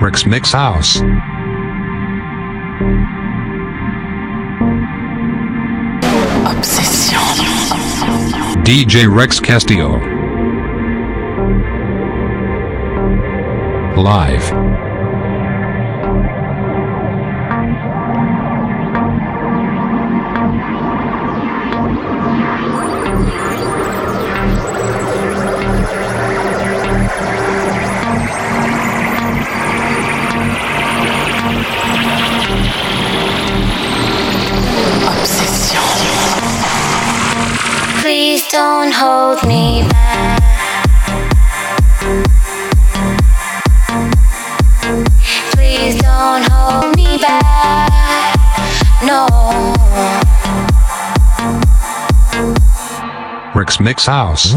Rex Mix House. Obsession. DJ Rex Castillo. Live. Mix House.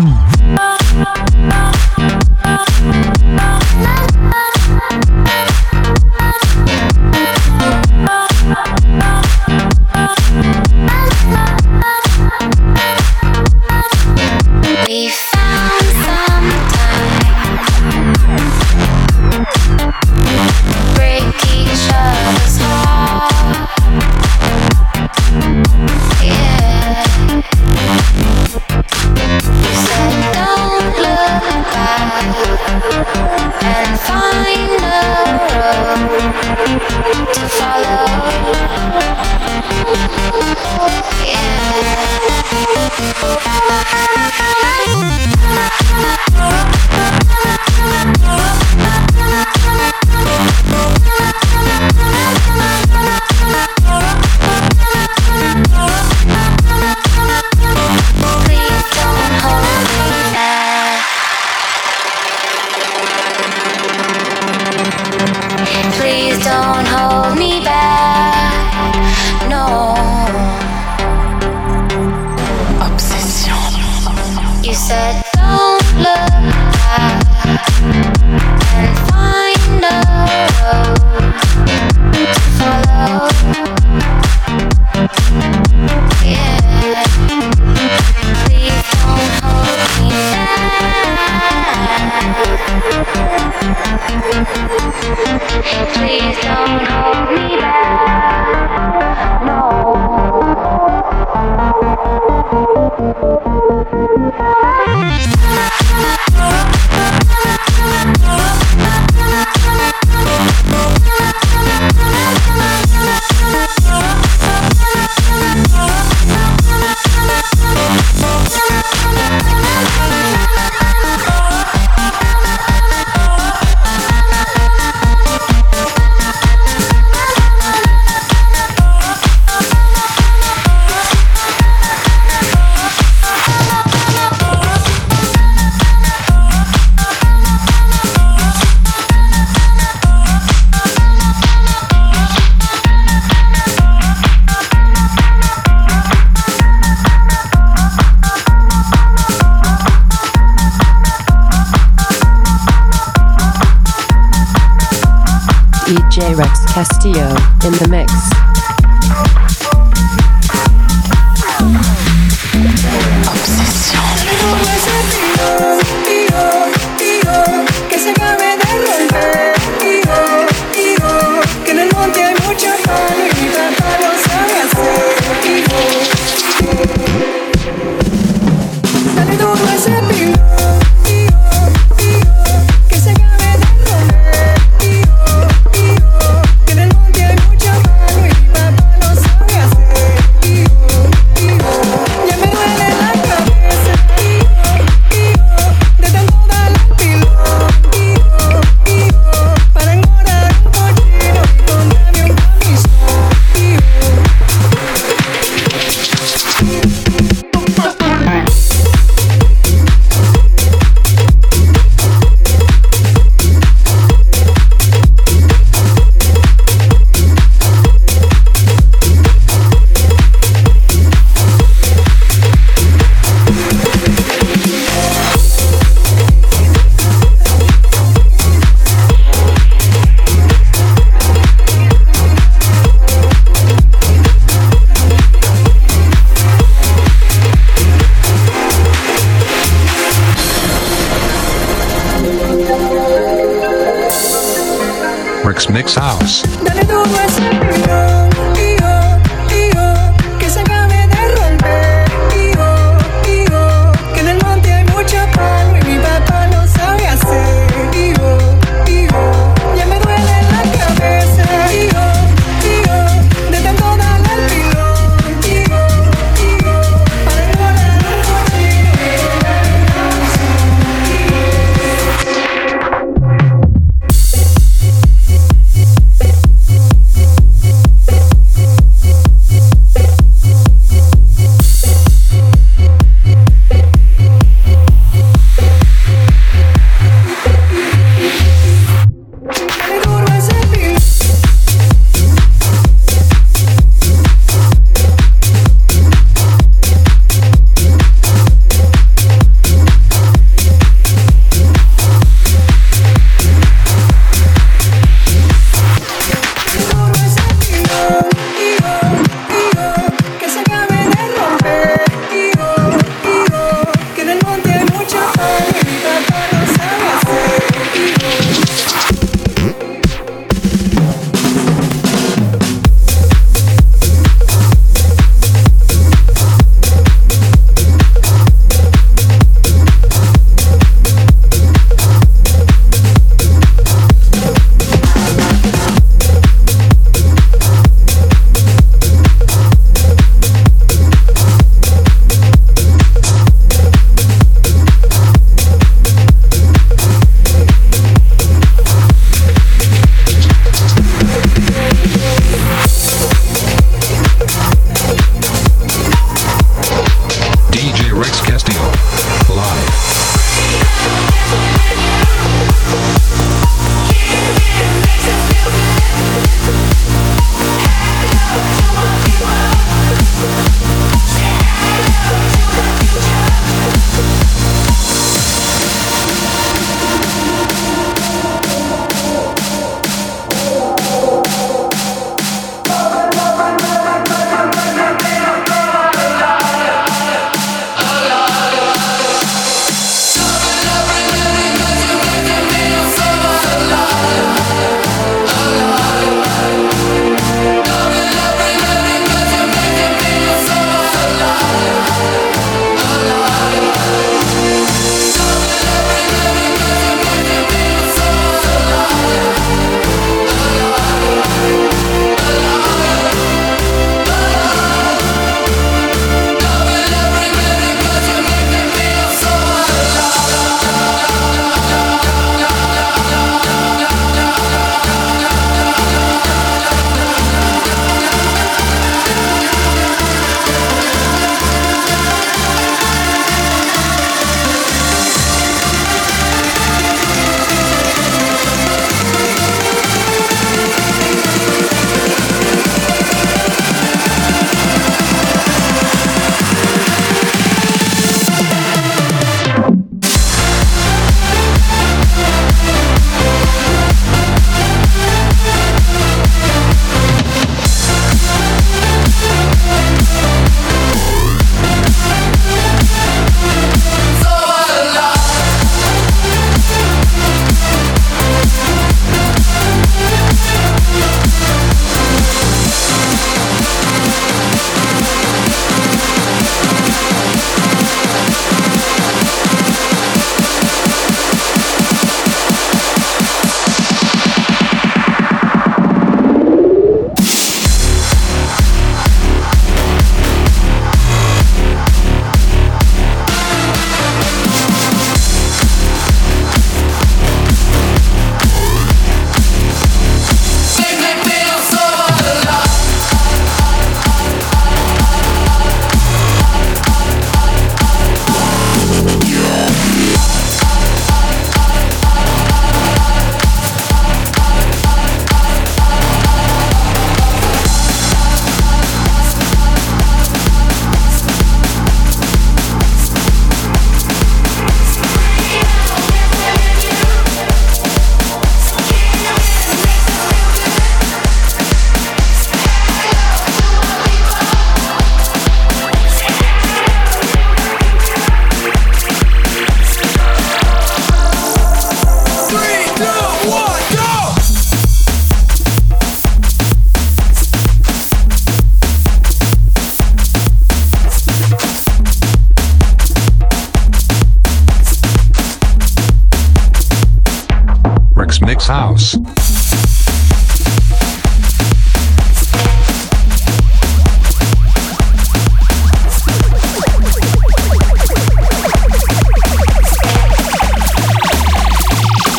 Mix House.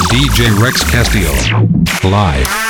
DJ Rex Castillo. Live.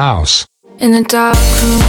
House. In a dark room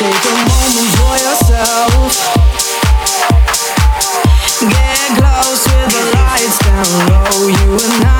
Take a moment for yourself. Get close with the lights down low. You and I.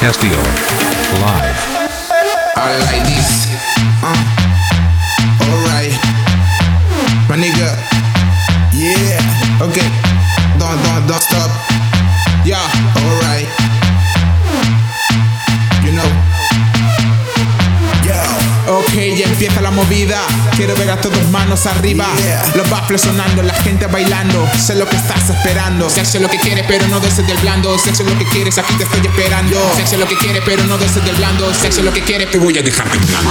Castillo. Arriba. Los baffles sonando, la gente bailando. Sé lo que estás esperando. Sexo es lo que quieres, pero no deses del blando. Sexo es lo que quieres, aquí te estoy esperando. Sexo es lo que quieres, pero no deses del blando. Sexo es lo que quieres, te voy a dejar temblando.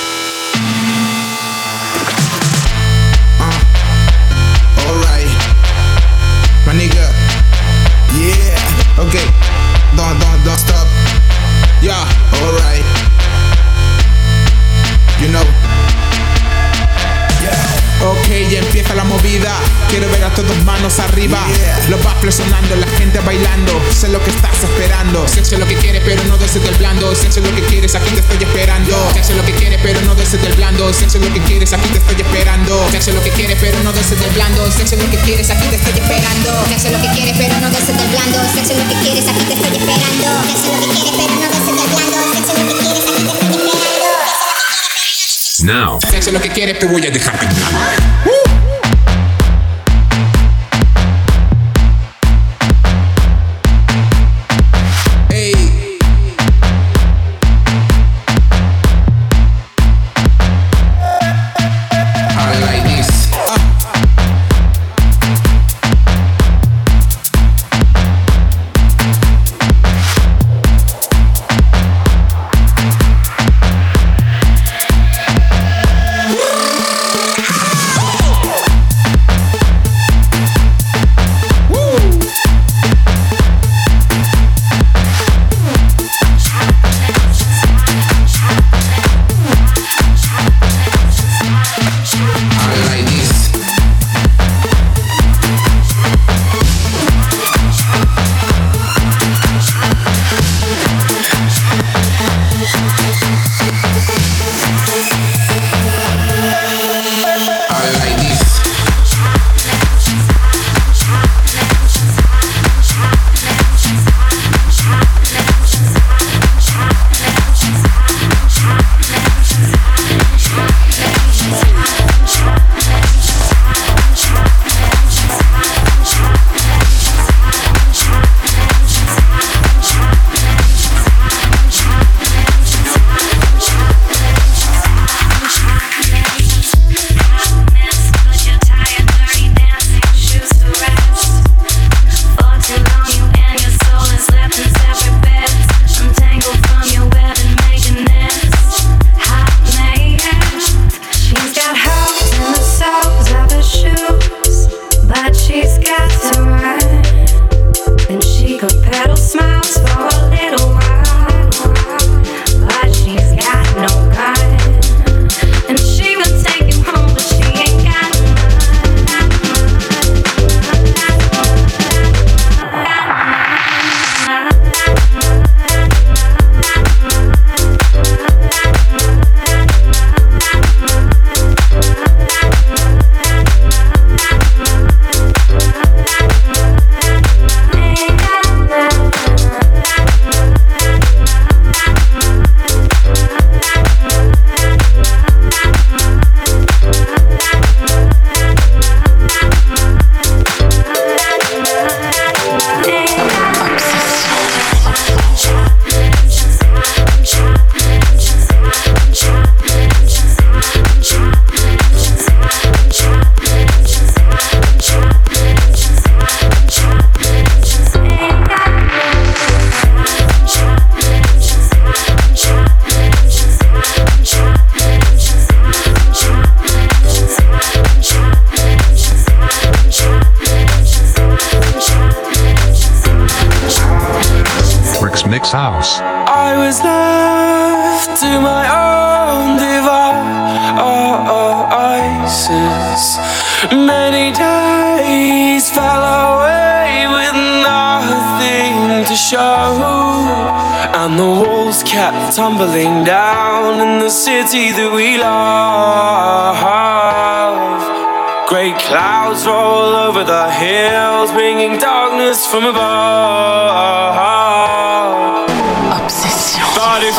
Aquí te estoy esperando. Sexo es lo que quieres, pero no deses del blando. Sexo es lo que quieres, aquí te estoy esperando. Sexo es lo que quieres, pero no deses del blando. Sexo es lo que quieres, aquí te estoy esperando. Sexo es lo que quieres, pero no deses del blando. Sexo es lo que quieres, aquí te estoy esperando. Now. Sexo es lo que quieres, te voy a dejar temblando. House. I was left to my own devices. Many days fell away with nothing to show. And the walls kept tumbling down in the city that we love. Great clouds roll over the hills, bringing darkness from above.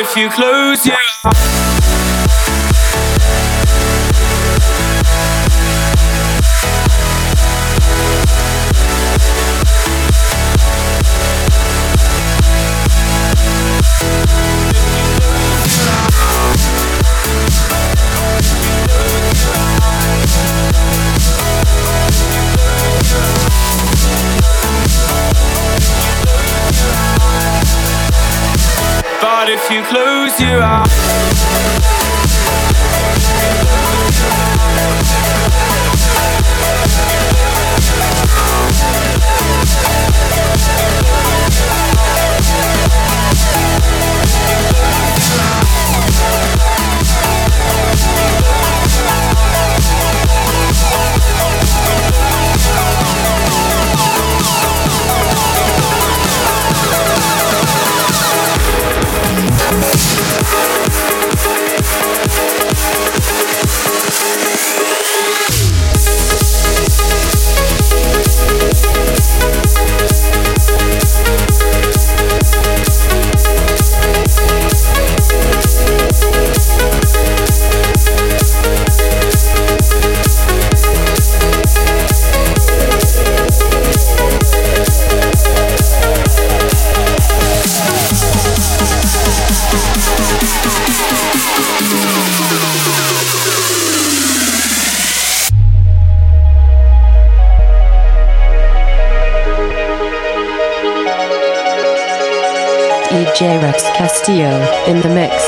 If you close your you close your eyes in the mix.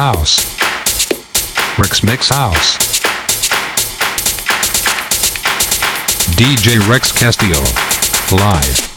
House. Rex Mix House. DJ Rex Castillo. Live.